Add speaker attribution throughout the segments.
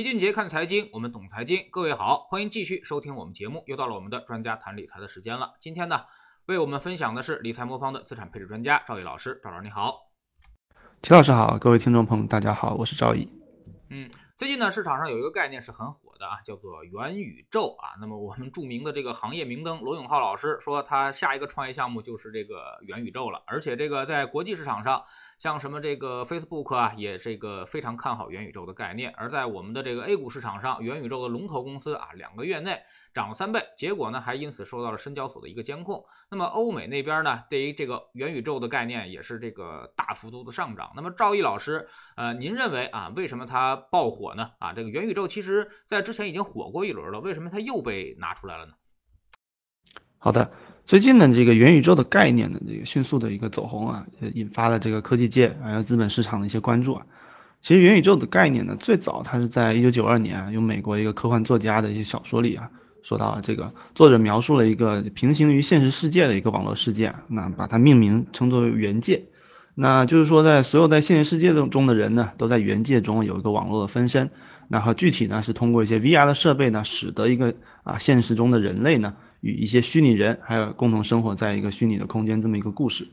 Speaker 1: 李俊杰看财经，我们懂财经。各位好，欢迎继续收听我们节目。又到了我们的专家谈理财的时间了。今天呢，为我们分享的是理财魔方的资产配置专家赵毅老师。赵老师你好，
Speaker 2: 齐老师好，各位听众朋友大家好，我是赵毅。
Speaker 1: 嗯，最近呢，市场上有一个概念是很火的啊，叫做元宇宙啊。那么我们著名的这个行业明灯罗永浩老师说，他下一个创业项目就是这个元宇宙了。而且这个在国际市场上，像什么这个 Facebook 啊，也这个非常看好元宇宙的概念。而在我们的这个 A 股市场上，元宇宙的龙头公司啊，两个月内涨了三倍，结果呢还因此受到了深交所的一个监控。那么欧美那边呢，对于这个元宇宙的概念也是这个大幅度的上涨。那么赵毅老师，呃，您认为啊，为什么它爆火呢？啊，这个元宇宙其实在之前已经火过一轮了，为什么它又被拿出来了呢？
Speaker 2: 好的，最近呢，这个元宇宙的概念呢，这个迅速的一个走红啊，引发了这个科技界还有资本市场的一些关注啊。其实元宇宙的概念呢，最早它是在一九九二年啊，用美国一个科幻作家的一些小说里啊，说到这个作者描述了一个平行于现实世界的一个网络世界，那把它命名称作为元界。那就是说，在所有在现实世界中的人呢，都在元界中有一个网络的分身。然后具体呢，是通过一些 VR 的设备呢，使得一个啊现实中的人类呢，与一些虚拟人还有共同生活在一个虚拟的空间这么一个故事。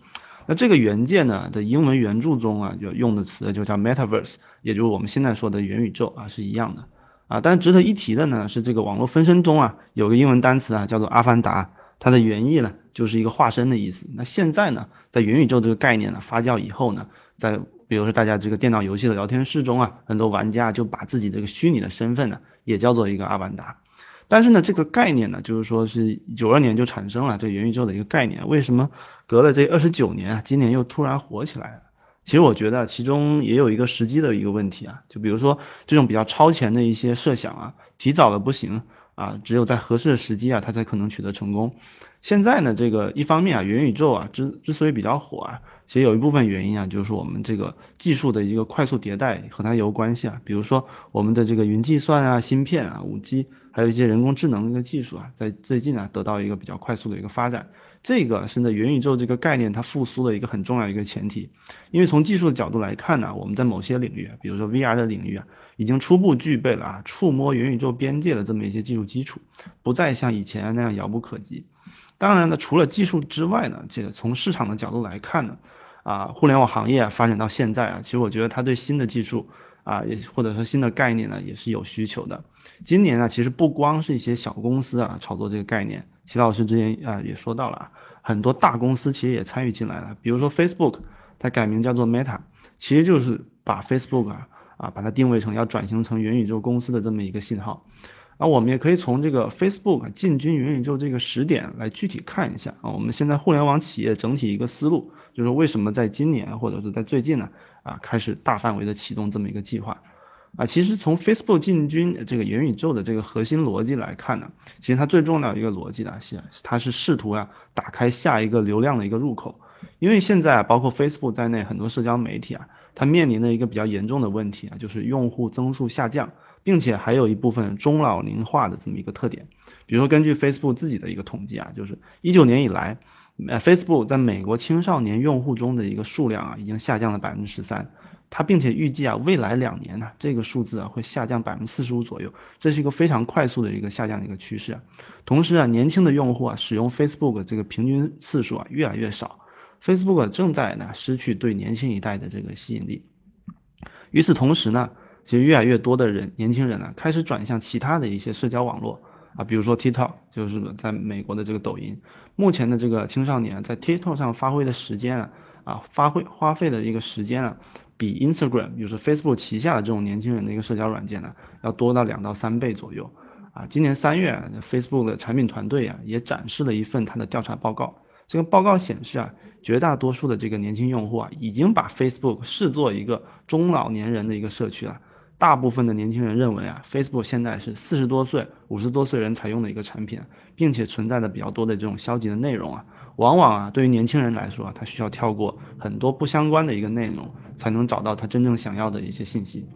Speaker 2: 那这个原件呢的英文原著中啊，就用的词就叫 Metaverse，也就是我们现在说的元宇宙啊，是一样的啊。但值得一提的呢，是这个网络分身中啊，有个英文单词啊，叫做阿凡达。它的原意呢，就是一个化身的意思。那现在呢，在元宇宙这个概念呢发酵以后呢，在比如说大家这个电脑游戏的聊天室中啊，很多玩家就把自己这个虚拟的身份呢，也叫做一个阿凡达。但是呢，这个概念呢，就是说是九二年就产生了这元宇宙的一个概念，为什么隔了这二十九年啊，今年又突然火起来了？其实我觉得其中也有一个时机的一个问题啊，就比如说这种比较超前的一些设想啊，提早了不行。啊，只有在合适的时机啊，它才可能取得成功。现在呢，这个一方面啊，元宇宙啊之之所以比较火啊，其实有一部分原因啊，就是我们这个技术的一个快速迭代和它有关系啊。比如说我们的这个云计算啊、芯片啊、五 G，还有一些人工智能的一个技术啊，在最近啊得到一个比较快速的一个发展。这个是呢元宇宙这个概念它复苏的一个很重要一个前提，因为从技术的角度来看呢，我们在某些领域，比如说 VR 的领域啊，已经初步具备了啊触摸元宇宙边界的这么一些技术基础，不再像以前那样遥不可及。当然呢，除了技术之外呢，这个从市场的角度来看呢，啊互联网行业发展到现在啊，其实我觉得它对新的技术啊也或者说新的概念呢也是有需求的。今年呢，其实不光是一些小公司啊炒作这个概念。齐老师之前啊也说到了，很多大公司其实也参与进来了，比如说 Facebook，它改名叫做 Meta，其实就是把 Facebook 啊啊把它定位成要转型成元宇宙公司的这么一个信号。啊，我们也可以从这个 Facebook 进军元宇宙这个时点来具体看一下啊，我们现在互联网企业整体一个思路，就是为什么在今年或者是在最近呢啊开始大范围的启动这么一个计划。啊，其实从 Facebook 进军这个元宇宙的这个核心逻辑来看呢，其实它最重要一个逻辑呢是，它是试图啊打开下一个流量的一个入口。因为现在啊包括 Facebook 在内很多社交媒体啊，它面临的一个比较严重的问题啊，就是用户增速下降，并且还有一部分中老龄化的这么一个特点。比如说根据 Facebook 自己的一个统计啊，就是一九年以来，呃，Facebook 在美国青少年用户中的一个数量啊，已经下降了百分之十三。它并且预计啊，未来两年呢，这个数字啊会下降百分之四十五左右，这是一个非常快速的一个下降的一个趋势。同时啊，年轻的用户啊使用 Facebook 这个平均次数啊越来越少，Facebook 正在呢失去对年轻一代的这个吸引力。与此同时呢，其实越来越多的人年轻人呢开始转向其他的一些社交网络啊，比如说 TikTok，就是在美国的这个抖音。目前的这个青少年在 TikTok 上发挥的时间啊啊发挥花费的一个时间啊。比 Instagram，就是 Facebook 旗下的这种年轻人的一个社交软件呢，要多到两到三倍左右啊。今年三月，Facebook 的产品团队啊也展示了一份它的调查报告。这个报告显示啊，绝大多数的这个年轻用户啊，已经把 Facebook 视作一个中老年人的一个社区了。大部分的年轻人认为啊，Facebook 现在是四十多岁、五十多岁人才用的一个产品，并且存在的比较多的这种消极的内容啊。往往啊，对于年轻人来说啊，他需要跳过很多不相关的一个内容，才能找到他真正想要的一些信息。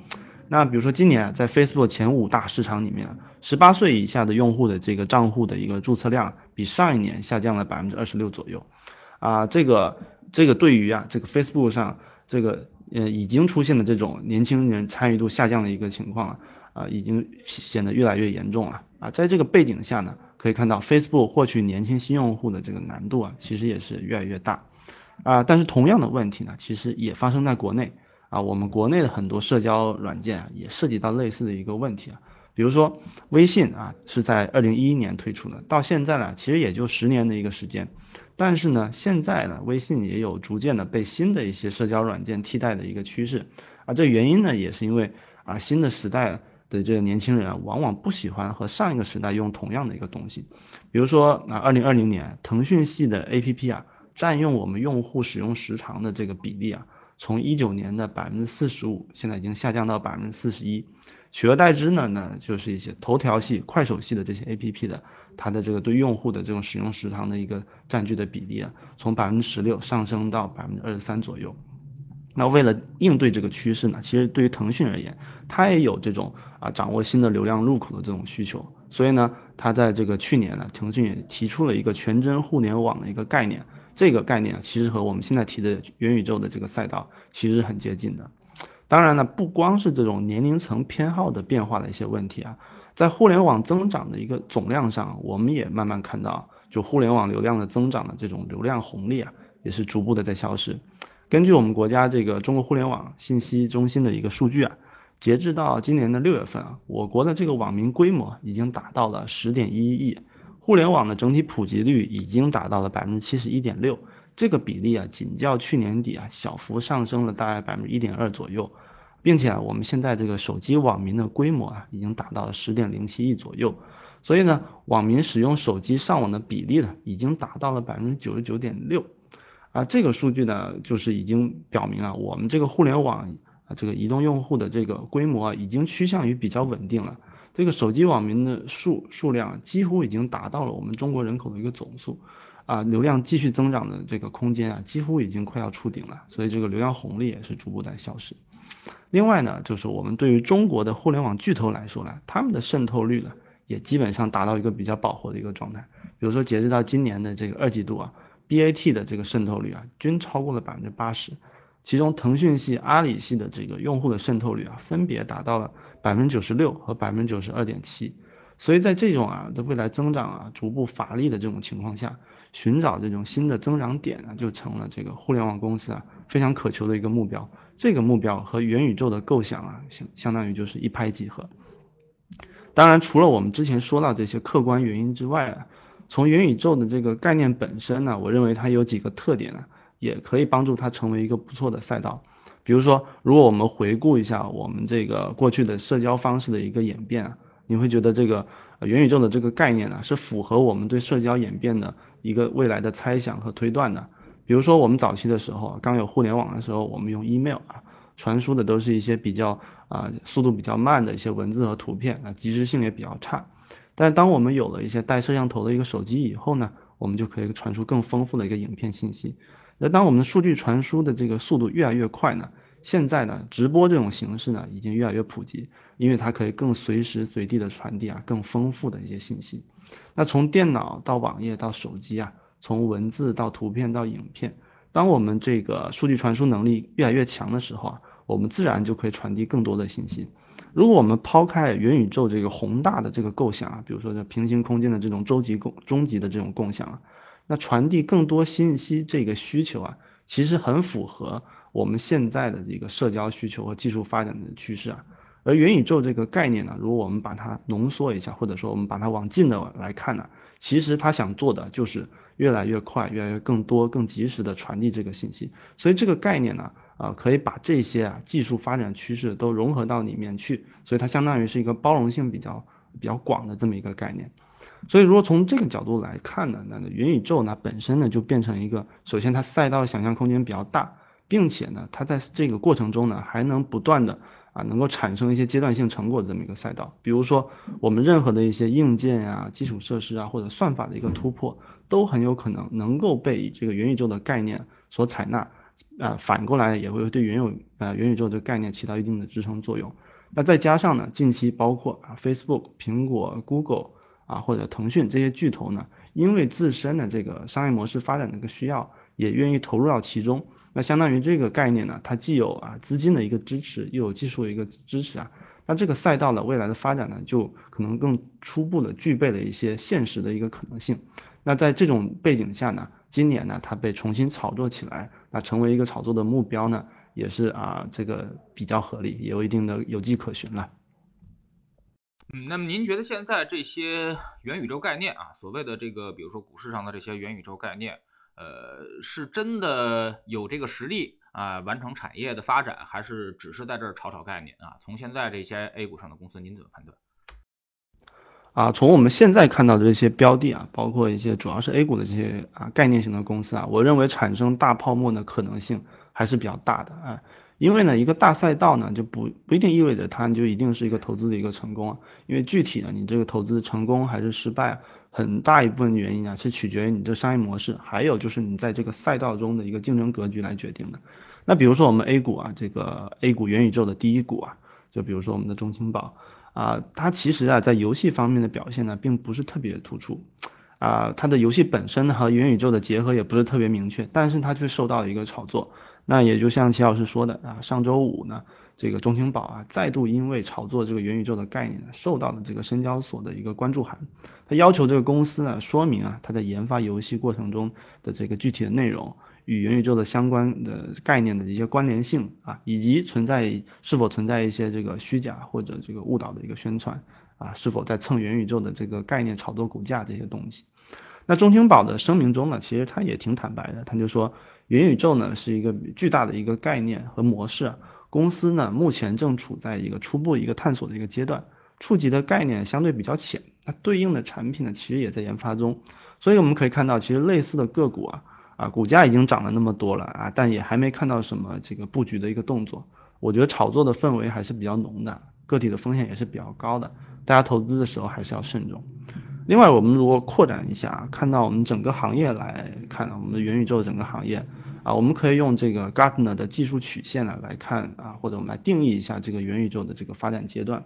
Speaker 2: 那比如说今年啊在 Facebook 前五大市场里面，十八岁以下的用户的这个账户的一个注册量，比上一年下降了百分之二十六左右。啊，这个这个对于啊这个 Facebook 上这个呃已经出现了这种年轻人参与度下降的一个情况了啊已经显得越来越严重了啊。在这个背景下呢，可以看到 Facebook 获取年轻新用户的这个难度啊，其实也是越来越大啊。但是同样的问题呢，其实也发生在国内啊，我们国内的很多社交软件啊，也涉及到类似的一个问题啊。比如说微信啊，是在二零一一年推出的，到现在呢，其实也就十年的一个时间。但是呢，现在呢，微信也有逐渐的被新的一些社交软件替代的一个趋势。而，这原因呢，也是因为啊，新的时代的这个年轻人啊，往往不喜欢和上一个时代用同样的一个东西。比如说啊，二零二零年，腾讯系的 APP 啊，占用我们用户使用时长的这个比例啊，从一九年的百分之四十五，现在已经下降到百分之四十一。取而代之呢，那就是一些头条系、快手系的这些 A P P 的，它的这个对用户的这种使用时长的一个占据的比例啊，从百分之十六上升到百分之二十三左右。那为了应对这个趋势呢，其实对于腾讯而言，它也有这种啊掌握新的流量入口的这种需求，所以呢，它在这个去年呢，腾讯也提出了一个全真互联网的一个概念，这个概念，其实和我们现在提的元宇宙的这个赛道其实很接近的。当然呢，不光是这种年龄层偏好的变化的一些问题啊，在互联网增长的一个总量上，我们也慢慢看到，就互联网流量的增长的这种流量红利啊，也是逐步的在消失。根据我们国家这个中国互联网信息中心的一个数据啊，截至到今年的六月份啊，我国的这个网民规模已经达到了十点一亿，互联网的整体普及率已经达到了百分之七十一点六。这个比例啊，仅较去年底啊小幅上升了大概百分之一点二左右，并且啊，我们现在这个手机网民的规模啊，已经达到了十点零七亿左右，所以呢，网民使用手机上网的比例呢，已经达到了百分之九十九点六，啊，这个数据呢，就是已经表明了我们这个互联网啊，这个移动用户的这个规模啊，已经趋向于比较稳定了，这个手机网民的数数量几乎已经达到了我们中国人口的一个总数。啊，流量继续增长的这个空间啊，几乎已经快要触顶了，所以这个流量红利也是逐步在消失。另外呢，就是我们对于中国的互联网巨头来说呢，他们的渗透率呢，也基本上达到一个比较饱和的一个状态。比如说截止到今年的这个二季度啊，BAT 的这个渗透率啊，均超过了百分之八十，其中腾讯系、阿里系的这个用户的渗透率啊，分别达到了百分之九十六和百分之九十二点七。所以在这种啊的未来增长啊逐步乏力的这种情况下，寻找这种新的增长点呢，就成了这个互联网公司啊非常渴求的一个目标。这个目标和元宇宙的构想啊，相相当于就是一拍即合。当然，除了我们之前说到这些客观原因之外啊，从元宇宙的这个概念本身呢，我认为它有几个特点啊，也可以帮助它成为一个不错的赛道。比如说，如果我们回顾一下我们这个过去的社交方式的一个演变啊，你会觉得这个元宇宙的这个概念呢，是符合我们对社交演变的。一个未来的猜想和推断的，比如说我们早期的时候，刚有互联网的时候，我们用 email 啊，传输的都是一些比较啊速度比较慢的一些文字和图片啊，及时性也比较差。但是当我们有了一些带摄像头的一个手机以后呢，我们就可以传输更丰富的一个影片信息。那当我们的数据传输的这个速度越来越快呢，现在呢，直播这种形式呢，已经越来越普及，因为它可以更随时随地的传递啊更丰富的一些信息。那从电脑到网页到手机啊，从文字到图片到影片，当我们这个数据传输能力越来越强的时候啊，我们自然就可以传递更多的信息。如果我们抛开元宇宙这个宏大的这个构想啊，比如说这平行空间的这种终极共终极的这种共享啊，那传递更多信息这个需求啊，其实很符合我们现在的这个社交需求和技术发展的趋势啊。而元宇宙这个概念呢，如果我们把它浓缩一下，或者说我们把它往近的来看呢，其实它想做的就是越来越快、越来越更多、更及时的传递这个信息。所以这个概念呢，啊，可以把这些啊技术发展趋势都融合到里面去。所以它相当于是一个包容性比较比较广的这么一个概念。所以如果从这个角度来看呢，那那元宇宙呢本身呢就变成一个，首先它赛道想象空间比较大，并且呢它在这个过程中呢还能不断的。啊，能够产生一些阶段性成果的这么一个赛道，比如说我们任何的一些硬件啊、基础设施啊或者算法的一个突破，都很有可能能够被这个元宇宙的概念所采纳，啊，反过来也会对原有呃元宇宙的概念起到一定的支撑作用。那再加上呢，近期包括啊 Facebook、苹果、Google 啊或者腾讯这些巨头呢，因为自身的这个商业模式发展的一个需要，也愿意投入到其中。那相当于这个概念呢，它既有啊资金的一个支持，又有技术的一个支持啊。那这个赛道呢，未来的发展呢，就可能更初步的具备了一些现实的一个可能性。那在这种背景下呢，今年呢，它被重新炒作起来，那成为一个炒作的目标呢，也是啊，这个比较合理，也有一定的有迹可循了。
Speaker 1: 嗯，那么您觉得现在这些元宇宙概念啊，所谓的这个，比如说股市上的这些元宇宙概念，呃，是真的有这个实力啊，完成产业的发展，还是只是在这儿炒炒概念啊？从现在这些 A 股上的公司，您怎么判断？
Speaker 2: 啊，从我们现在看到的这些标的啊，包括一些主要是 A 股的这些啊概念型的公司啊，我认为产生大泡沫的可能性还是比较大的啊。因为呢，一个大赛道呢，就不不一定意味着它就一定是一个投资的一个成功啊。因为具体呢，你这个投资成功还是失败，很大一部分原因啊，是取决于你这商业模式，还有就是你在这个赛道中的一个竞争格局来决定的。那比如说我们 A 股啊，这个 A 股元宇宙的第一股啊，就比如说我们的中青宝啊，它其实啊，在游戏方面的表现呢，并不是特别突出啊，它的游戏本身和元宇宙的结合也不是特别明确，但是它却受到了一个炒作。那也就像齐老师说的啊，上周五呢，这个中青宝啊再度因为炒作这个元宇宙的概念，受到了这个深交所的一个关注函，他要求这个公司呢说明啊，他在研发游戏过程中的这个具体的内容与元宇宙的相关的概念的一些关联性啊，以及存在是否存在一些这个虚假或者这个误导的一个宣传啊，是否在蹭元宇宙的这个概念炒作股价这些东西。那中青宝的声明中呢，其实他也挺坦白的，他就说。元宇宙呢是一个巨大的一个概念和模式，公司呢目前正处在一个初步一个探索的一个阶段，触及的概念相对比较浅，那对应的产品呢其实也在研发中，所以我们可以看到，其实类似的个股啊啊股价已经涨了那么多了啊，但也还没看到什么这个布局的一个动作，我觉得炒作的氛围还是比较浓的，个体的风险也是比较高的，大家投资的时候还是要慎重。另外，我们如果扩展一下，看到我们整个行业来看，我们的元宇宙整个行业啊，我们可以用这个 Gartner 的技术曲线呢来看啊，或者我们来定义一下这个元宇宙的这个发展阶段。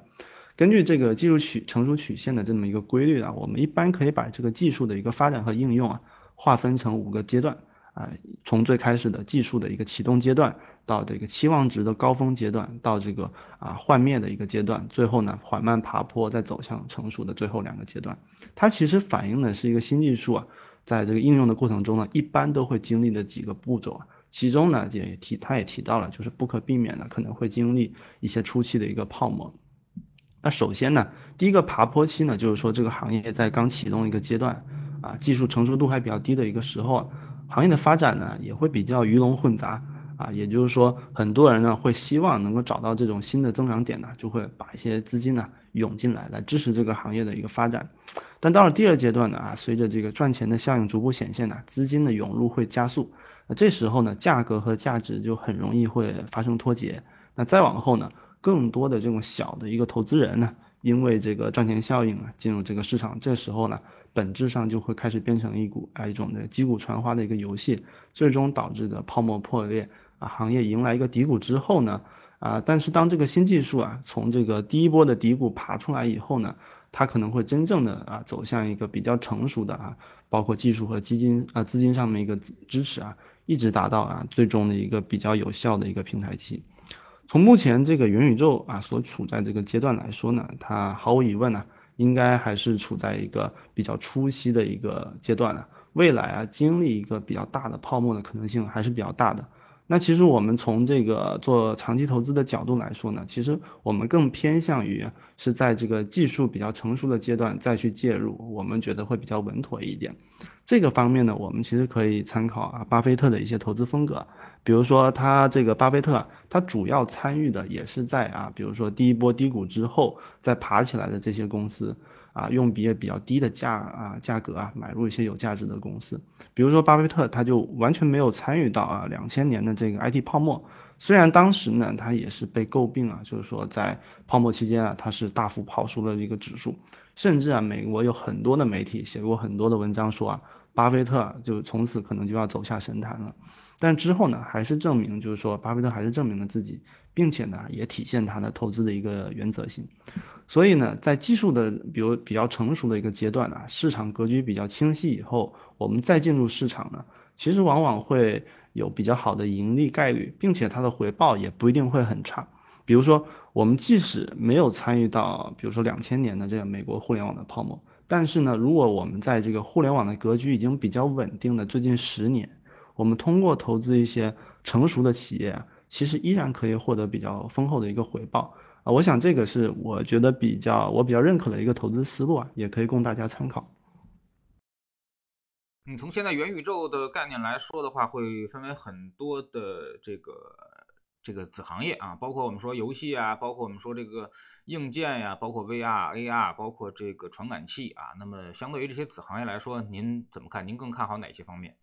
Speaker 2: 根据这个技术曲成熟曲线的这么一个规律啊，我们一般可以把这个技术的一个发展和应用啊，划分成五个阶段。啊，从最开始的技术的一个启动阶段，到这个期望值的高峰阶段，到这个啊幻灭的一个阶段，最后呢缓慢爬坡，再走向成熟的最后两个阶段。它其实反映的是一个新技术啊，在这个应用的过程中呢，一般都会经历的几个步骤啊。其中呢也提，他也提到了，就是不可避免的可能会经历一些初期的一个泡沫。那首先呢，第一个爬坡期呢，就是说这个行业在刚启动一个阶段啊，技术成熟度还比较低的一个时候。行业的发展呢，也会比较鱼龙混杂啊，也就是说，很多人呢会希望能够找到这种新的增长点呢，就会把一些资金呢涌进来，来支持这个行业的一个发展。但到了第二阶段呢啊，随着这个赚钱的效应逐步显现呢，资金的涌入会加速，那这时候呢，价格和价值就很容易会发生脱节。那再往后呢，更多的这种小的一个投资人呢，因为这个赚钱效应啊，进入这个市场，这时候呢。本质上就会开始变成一股啊一种的击鼓传花的一个游戏，最终导致的泡沫破裂啊，行业迎来一个低谷之后呢啊，但是当这个新技术啊从这个第一波的低谷爬出来以后呢，它可能会真正的啊走向一个比较成熟的啊，包括技术和基金啊资金上面一个支持啊，一直达到啊最终的一个比较有效的一个平台期。从目前这个元宇宙啊所处在这个阶段来说呢，它毫无疑问呢。应该还是处在一个比较初期的一个阶段了，未来啊经历一个比较大的泡沫的可能性还是比较大的。那其实我们从这个做长期投资的角度来说呢，其实我们更偏向于是在这个技术比较成熟的阶段再去介入，我们觉得会比较稳妥一点。这个方面呢，我们其实可以参考啊巴菲特的一些投资风格，比如说他这个巴菲特，他主要参与的也是在啊，比如说第一波低谷之后再爬起来的这些公司。啊，用比也比较低的价啊价格啊买入一些有价值的公司，比如说巴菲特他就完全没有参与到啊两千年的这个 IT 泡沫，虽然当时呢他也是被诟病啊，就是说在泡沫期间啊他是大幅跑输了一个指数，甚至啊美国有很多的媒体写过很多的文章说啊巴菲特就从此可能就要走下神坛了，但之后呢还是证明就是说巴菲特还是证明了自己。并且呢，也体现他的投资的一个原则性。所以呢，在技术的比如比较成熟的一个阶段啊，市场格局比较清晰以后，我们再进入市场呢，其实往往会有比较好的盈利概率，并且它的回报也不一定会很差。比如说，我们即使没有参与到，比如说两千年的这个美国互联网的泡沫，但是呢，如果我们在这个互联网的格局已经比较稳定的最近十年，我们通过投资一些成熟的企业，其实依然可以获得比较丰厚的一个回报啊。我想这个是我觉得比较我比较认可的一个投资思路啊，也可以供大家参考。
Speaker 1: 你从现在元宇宙的概念来说的话，会分为很多的这个这个子行业啊，包括我们说游戏啊，包括我们说这个硬件呀，包括 VR、AR，包括这个传感器啊。那么相对于这些子行业来说，您怎么看？您更看好哪些方面？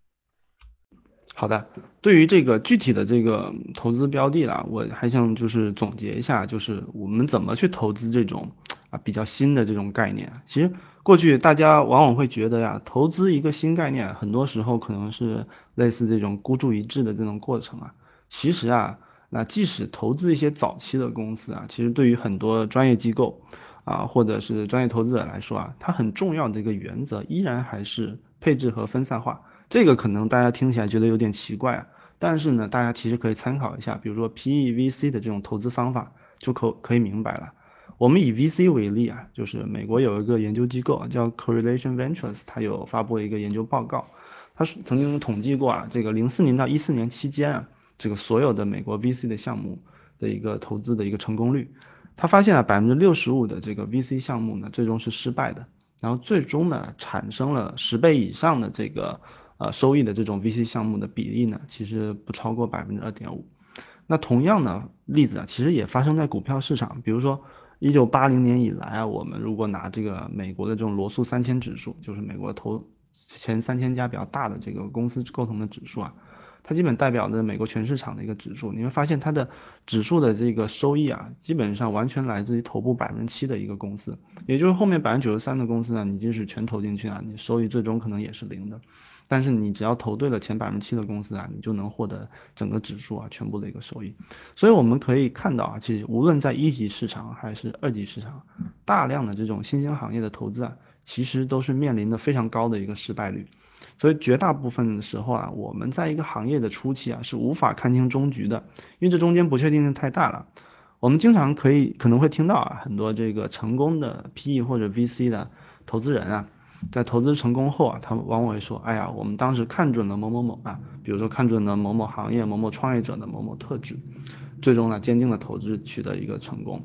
Speaker 2: 好的，对于这个具体的这个投资标的啦，我还想就是总结一下，就是我们怎么去投资这种啊比较新的这种概念。其实过去大家往往会觉得呀，投资一个新概念，很多时候可能是类似这种孤注一掷的这种过程啊。其实啊，那即使投资一些早期的公司啊，其实对于很多专业机构啊或者是专业投资者来说啊，它很重要的一个原则依然还是配置和分散化。这个可能大家听起来觉得有点奇怪啊，但是呢，大家其实可以参考一下，比如说 PE VC 的这种投资方法，就可可以明白了。我们以 VC 为例啊，就是美国有一个研究机构叫 Correlation Ventures，它有发布一个研究报告，它是曾经统计过啊，这个零四年到一四年期间啊，这个所有的美国 VC 的项目的一个投资的一个成功率，他发现啊，百分之六十五的这个 VC 项目呢，最终是失败的，然后最终呢，产生了十倍以上的这个。呃，收益的这种 VC 项目的比例呢，其实不超过百分之二点五。那同样的例子啊，其实也发生在股票市场。比如说，一九八零年以来啊，我们如果拿这个美国的这种罗素三千指数，就是美国投前三千家比较大的这个公司构成的指数啊，它基本代表着美国全市场的一个指数。你会发现它的指数的这个收益啊，基本上完全来自于头部百分之七的一个公司，也就是后面百分之九十三的公司呢，你即使全投进去啊，你收益最终可能也是零的。但是你只要投对了前百分之七的公司啊，你就能获得整个指数啊全部的一个收益。所以我们可以看到啊，其实无论在一级市场还是二级市场，大量的这种新兴行业的投资啊，其实都是面临的非常高的一个失败率。所以绝大部分的时候啊，我们在一个行业的初期啊，是无法看清终局的，因为这中间不确定性太大了。我们经常可以可能会听到啊，很多这个成功的 PE 或者 VC 的投资人啊。在投资成功后啊，他们往往会说，哎呀，我们当时看准了某某某啊，比如说看准了某某行业某某创业者的某某特质，最终呢，坚定的投资取得一个成功。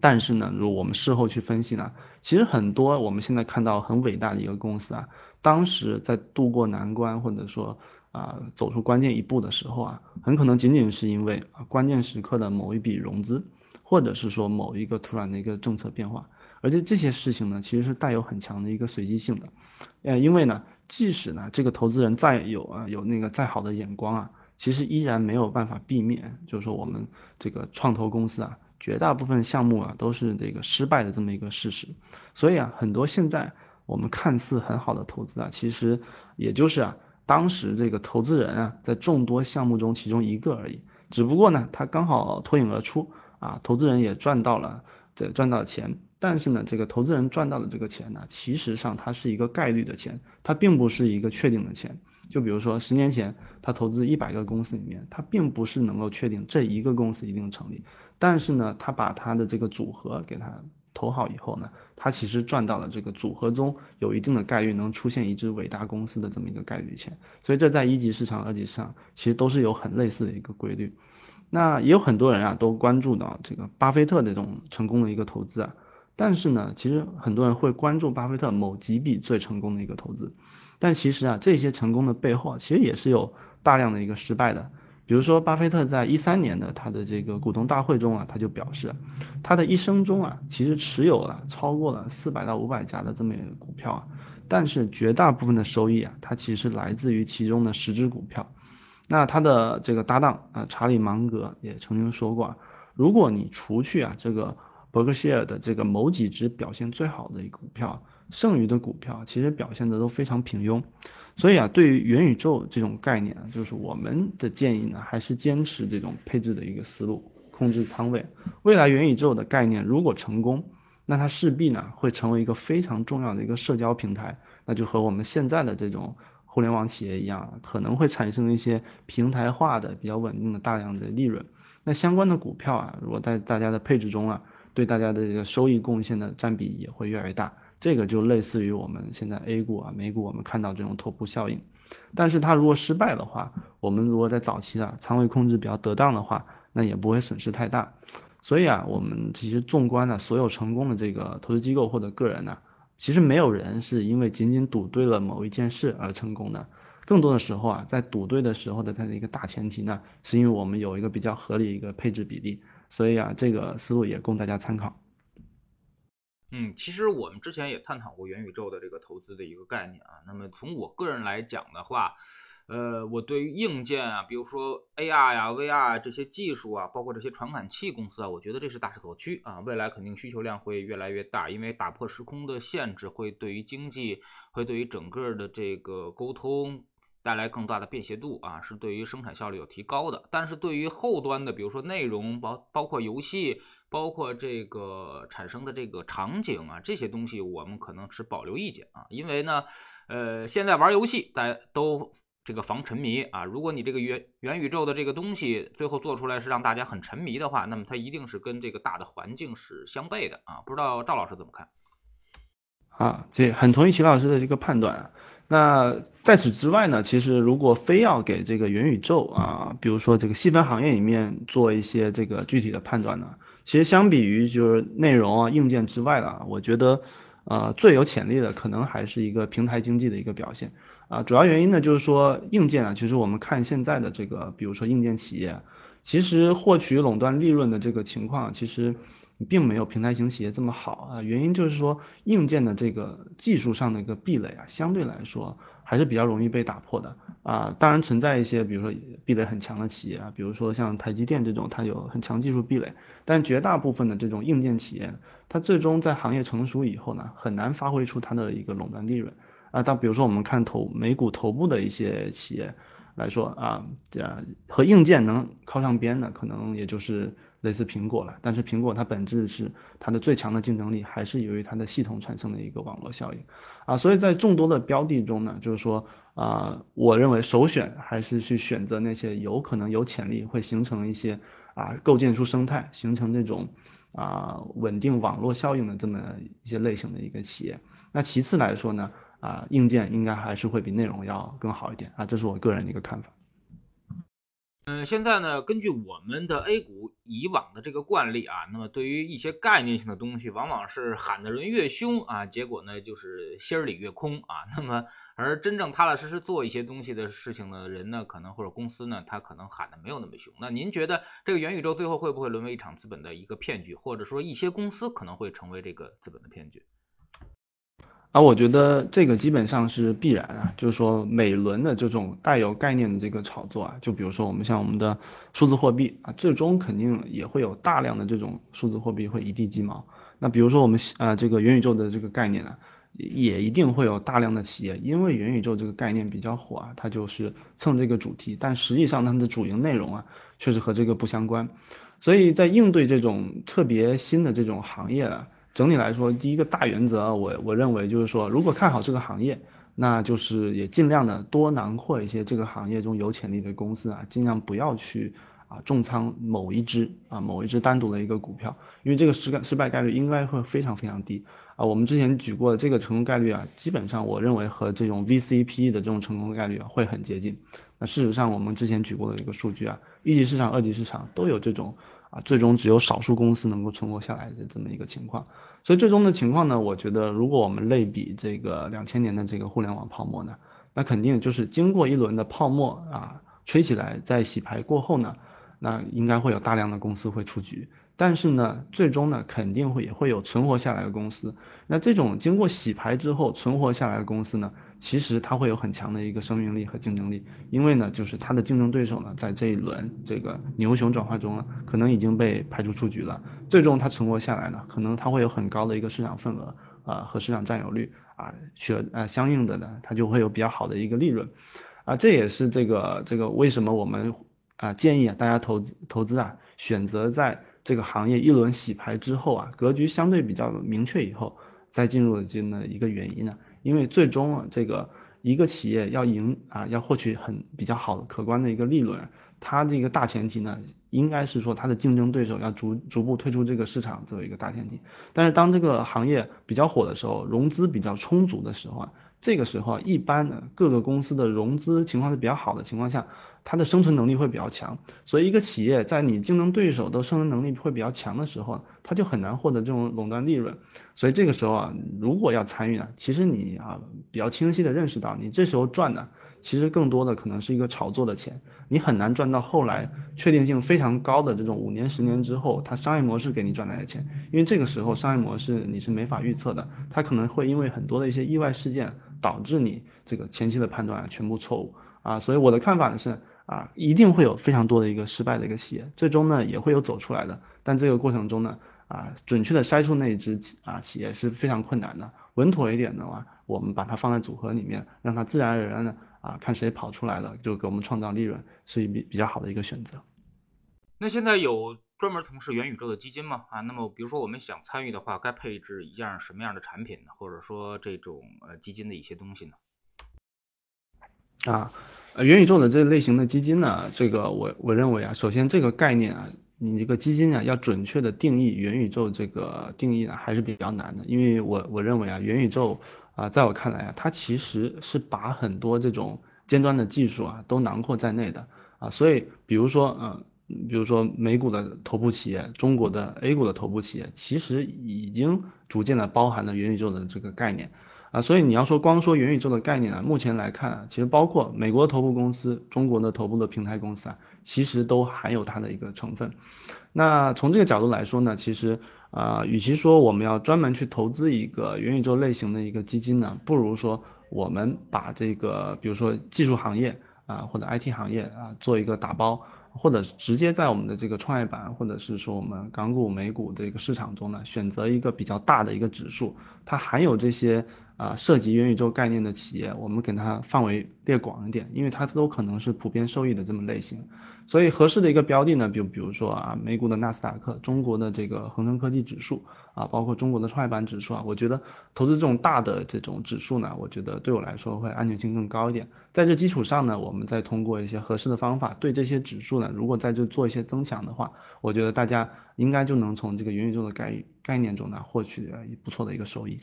Speaker 2: 但是呢，如果我们事后去分析呢，其实很多我们现在看到很伟大的一个公司啊，当时在度过难关或者说啊走出关键一步的时候啊，很可能仅仅是因为关键时刻的某一笔融资，或者是说某一个突然的一个政策变化。而且这些事情呢，其实是带有很强的一个随机性的，呃，因为呢，即使呢这个投资人再有啊有那个再好的眼光啊，其实依然没有办法避免，就是说我们这个创投公司啊，绝大部分项目啊都是这个失败的这么一个事实。所以啊，很多现在我们看似很好的投资啊，其实也就是啊当时这个投资人啊在众多项目中其中一个而已，只不过呢他刚好脱颖而出啊，投资人也赚到了这赚到了钱。但是呢，这个投资人赚到的这个钱呢，其实上它是一个概率的钱，它并不是一个确定的钱。就比如说十年前他投资一百个公司里面，他并不是能够确定这一个公司一定成立。但是呢，他把他的这个组合给他投好以后呢，他其实赚到了这个组合中有一定的概率能出现一只伟大公司的这么一个概率钱。所以这在一级市场、二级市场其实都是有很类似的一个规律。那也有很多人啊都关注到这个巴菲特这种成功的一个投资啊。但是呢，其实很多人会关注巴菲特某几笔最成功的一个投资，但其实啊，这些成功的背后其实也是有大量的一个失败的。比如说，巴菲特在一三年的他的这个股东大会中啊，他就表示，他的一生中啊，其实持有了超过了四百到五百家的这么一个股票啊，但是绝大部分的收益啊，它其实来自于其中的十只股票。那他的这个搭档啊，查理芒格也曾经说过啊，如果你除去啊这个。伯克希尔的这个某几只表现最好的一个股票，剩余的股票其实表现的都非常平庸。所以啊，对于元宇宙这种概念，就是我们的建议呢，还是坚持这种配置的一个思路，控制仓位。未来元宇宙的概念如果成功，那它势必呢会成为一个非常重要的一个社交平台，那就和我们现在的这种互联网企业一样，可能会产生一些平台化的比较稳定的大量的利润。那相关的股票啊，如果在大家的配置中啊，对大家的这个收益贡献的占比也会越来越大。这个就类似于我们现在 A 股啊、美股我们看到这种头部效应。但是它如果失败的话，我们如果在早期啊仓位控制比较得当的话，那也不会损失太大。所以啊，我们其实纵观呢，所有成功的这个投资机构或者个人呢，其实没有人是因为仅仅赌对了某一件事而成功的。更多的时候啊，在赌对的时候的它的一个大前提呢，是因为我们有一个比较合理一个配置比例，所以啊，这个思路也供大家参考。
Speaker 1: 嗯，其实我们之前也探讨过元宇宙的这个投资的一个概念啊。那么从我个人来讲的话，呃，我对于硬件啊，比如说 AR 呀、VR 这些技术啊，包括这些传感器公司啊，我觉得这是大势所趋啊，未来肯定需求量会越来越大，因为打破时空的限制，会对于经济，会对于整个的这个沟通。带来更大的便携度啊，是对于生产效率有提高的。但是对于后端的，比如说内容，包包括游戏，包括这个产生的这个场景啊，这些东西我们可能持保留意见啊。因为呢，呃，现在玩游戏大家都这个防沉迷啊。如果你这个元元宇宙的这个东西最后做出来是让大家很沉迷的话，那么它一定是跟这个大的环境是相悖的啊。不知道赵老师怎么看？
Speaker 2: 啊，这很同意齐老师的这个判断啊。那在此之外呢，其实如果非要给这个元宇宙啊，比如说这个细分行业里面做一些这个具体的判断呢，其实相比于就是内容啊硬件之外的，我觉得呃最有潜力的可能还是一个平台经济的一个表现啊。主要原因呢就是说硬件啊，其实我们看现在的这个，比如说硬件企业，其实获取垄断利润的这个情况，其实。并没有平台型企业这么好啊，原因就是说硬件的这个技术上的一个壁垒啊，相对来说还是比较容易被打破的啊。当然存在一些，比如说壁垒很强的企业啊，比如说像台积电这种，它有很强技术壁垒。但绝大部分的这种硬件企业，它最终在行业成熟以后呢，很难发挥出它的一个垄断利润啊。当比如说我们看头美股头部的一些企业来说啊，这和硬件能靠上边的，可能也就是。类似苹果了，但是苹果它本质是它的最强的竞争力还是由于它的系统产生的一个网络效应啊，所以在众多的标的中呢，就是说啊，我认为首选还是去选择那些有可能有潜力会形成一些啊构建出生态，形成这种啊稳定网络效应的这么一些类型的一个企业。那其次来说呢，啊硬件应该还是会比内容要更好一点啊，这是我个人的一个看法。
Speaker 1: 嗯，现在呢，根据我们的 A 股以往的这个惯例啊，那么对于一些概念性的东西，往往是喊的人越凶啊，结果呢就是心儿里越空啊。那么而真正踏踏实实做一些东西的事情的人呢，可能或者公司呢，他可能喊的没有那么凶。那您觉得这个元宇宙最后会不会沦为一场资本的一个骗局，或者说一些公司可能会成为这个资本的骗局？
Speaker 2: 啊，我觉得这个基本上是必然啊，就是说每轮的这种带有概念的这个炒作啊，就比如说我们像我们的数字货币啊，最终肯定也会有大量的这种数字货币会一地鸡毛。那比如说我们啊这个元宇宙的这个概念呢，也一定会有大量的企业，因为元宇宙这个概念比较火啊，它就是蹭这个主题，但实际上它的主营内容啊，确实和这个不相关。所以在应对这种特别新的这种行业啊。整体来说，第一个大原则，我我认为就是说，如果看好这个行业，那就是也尽量的多囊括一些这个行业中有潜力的公司啊，尽量不要去啊重仓某一只啊某一只单独的一个股票，因为这个失败失败概率应该会非常非常低啊。我们之前举过的这个成功概率啊，基本上我认为和这种 V C P E 的这种成功概率啊会很接近。那事实上我们之前举过的一个数据啊，一级市场、二级市场都有这种。啊，最终只有少数公司能够存活下来的这么一个情况，所以最终的情况呢，我觉得如果我们类比这个两千年的这个互联网泡沫呢，那肯定就是经过一轮的泡沫啊吹起来，在洗牌过后呢，那应该会有大量的公司会出局。但是呢，最终呢，肯定会也会有存活下来的公司。那这种经过洗牌之后存活下来的公司呢，其实它会有很强的一个生命力和竞争力，因为呢，就是它的竞争对手呢，在这一轮这个牛熊转换中呢，可能已经被排除出局了。最终它存活下来呢，可能它会有很高的一个市场份额啊和市场占有率啊，取呃相应的呢，它就会有比较好的一个利润啊。这也是这个这个为什么我们啊建议啊大家投投资啊选择在。这个行业一轮洗牌之后啊，格局相对比较明确以后，再进入进的一个原因呢，因为最终啊，这个一个企业要赢啊，要获取很比较好的可观的一个利润，它这个大前提呢，应该是说它的竞争对手要逐逐步退出这个市场作为一个大前提。但是当这个行业比较火的时候，融资比较充足的时候啊，这个时候一般呢各个公司的融资情况是比较好的情况下，它的生存能力会比较强。所以一个企业在你竞争对手的生存能力会比较强的时候，它就很难获得这种垄断利润。所以这个时候啊，如果要参与呢，其实你啊比较清晰的认识到，你这时候赚的。其实更多的可能是一个炒作的钱，你很难赚到后来确定性非常高的这种五年、十年之后，它商业模式给你赚来的钱，因为这个时候商业模式你是没法预测的，它可能会因为很多的一些意外事件导致你这个前期的判断全部错误。啊，所以我的看法呢是啊，一定会有非常多的一个失败的一个企业，最终呢也会有走出来的，但这个过程中呢啊，准确的筛出那一只啊企业是非常困难的，稳妥一点的话，我们把它放在组合里面，让它自然而然的。啊，看谁跑出来了，就给我们创造利润，是一比比较好的一个选择。
Speaker 1: 那现在有专门从事元宇宙的基金吗？啊，那么比如说我们想参与的话，该配置一样什么样的产品呢？或者说这种呃基金的一些东西呢？
Speaker 2: 啊，呃元宇宙的这类型的基金呢，这个我我认为啊，首先这个概念啊，你这个基金啊要准确的定义元宇宙这个定义呢还是比较难的，因为我我认为啊元宇宙。啊，在我看来啊，它其实是把很多这种尖端的技术啊都囊括在内的啊，所以比如说，嗯，比如说美股的头部企业，中国的 A 股的头部企业，其实已经逐渐的包含了元宇宙的这个概念啊，所以你要说光说元宇宙的概念啊，目前来看，其实包括美国头部公司、中国的头部的平台公司啊，其实都含有它的一个成分。那从这个角度来说呢，其实。啊，与其说我们要专门去投资一个元宇宙类型的一个基金呢，不如说我们把这个，比如说技术行业啊，或者 IT 行业啊，做一个打包，或者直接在我们的这个创业板，或者是说我们港股、美股这个市场中呢，选择一个比较大的一个指数，它含有这些啊涉及元宇宙概念的企业，我们给它范围列广一点，因为它都可能是普遍受益的这么类型。所以合适的一个标的呢，比比如说啊，美股的纳斯达克，中国的这个恒生科技指数啊，包括中国的创业板指数啊，我觉得投资这种大的这种指数呢，我觉得对我来说会安全性更高一点。在这基础上呢，我们再通过一些合适的方法，对这些指数呢，如果在这做一些增强的话，我觉得大家应该就能从这个元宇宙的概概念中呢，获取不错的一个收益。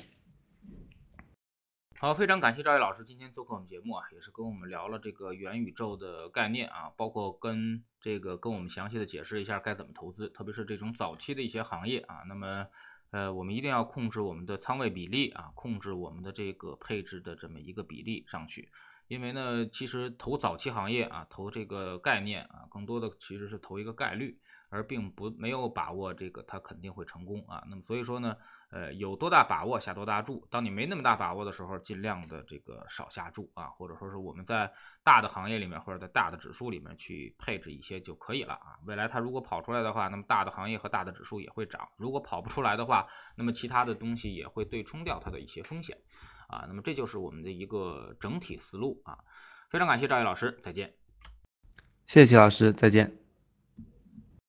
Speaker 1: 好，非常感谢赵毅老师今天做客我们节目啊，也是跟我们聊了这个元宇宙的概念啊，包括跟这个跟我们详细的解释一下该怎么投资，特别是这种早期的一些行业啊。那么呃，我们一定要控制我们的仓位比例啊，控制我们的这个配置的这么一个比例上去，因为呢，其实投早期行业啊，投这个概念啊，更多的其实是投一个概率。而并不没有把握这个它肯定会成功啊，那么所以说呢，呃，有多大把握下多大注，当你没那么大把握的时候，尽量的这个少下注啊，或者说是我们在大的行业里面或者在大的指数里面去配置一些就可以了啊。未来它如果跑出来的话，那么大的行业和大的指数也会涨；如果跑不出来的话，那么其他的东西也会对冲掉它的一些风险啊。那么这就是我们的一个整体思路啊。非常感谢赵毅老师，再见。
Speaker 2: 谢谢齐老师，再见。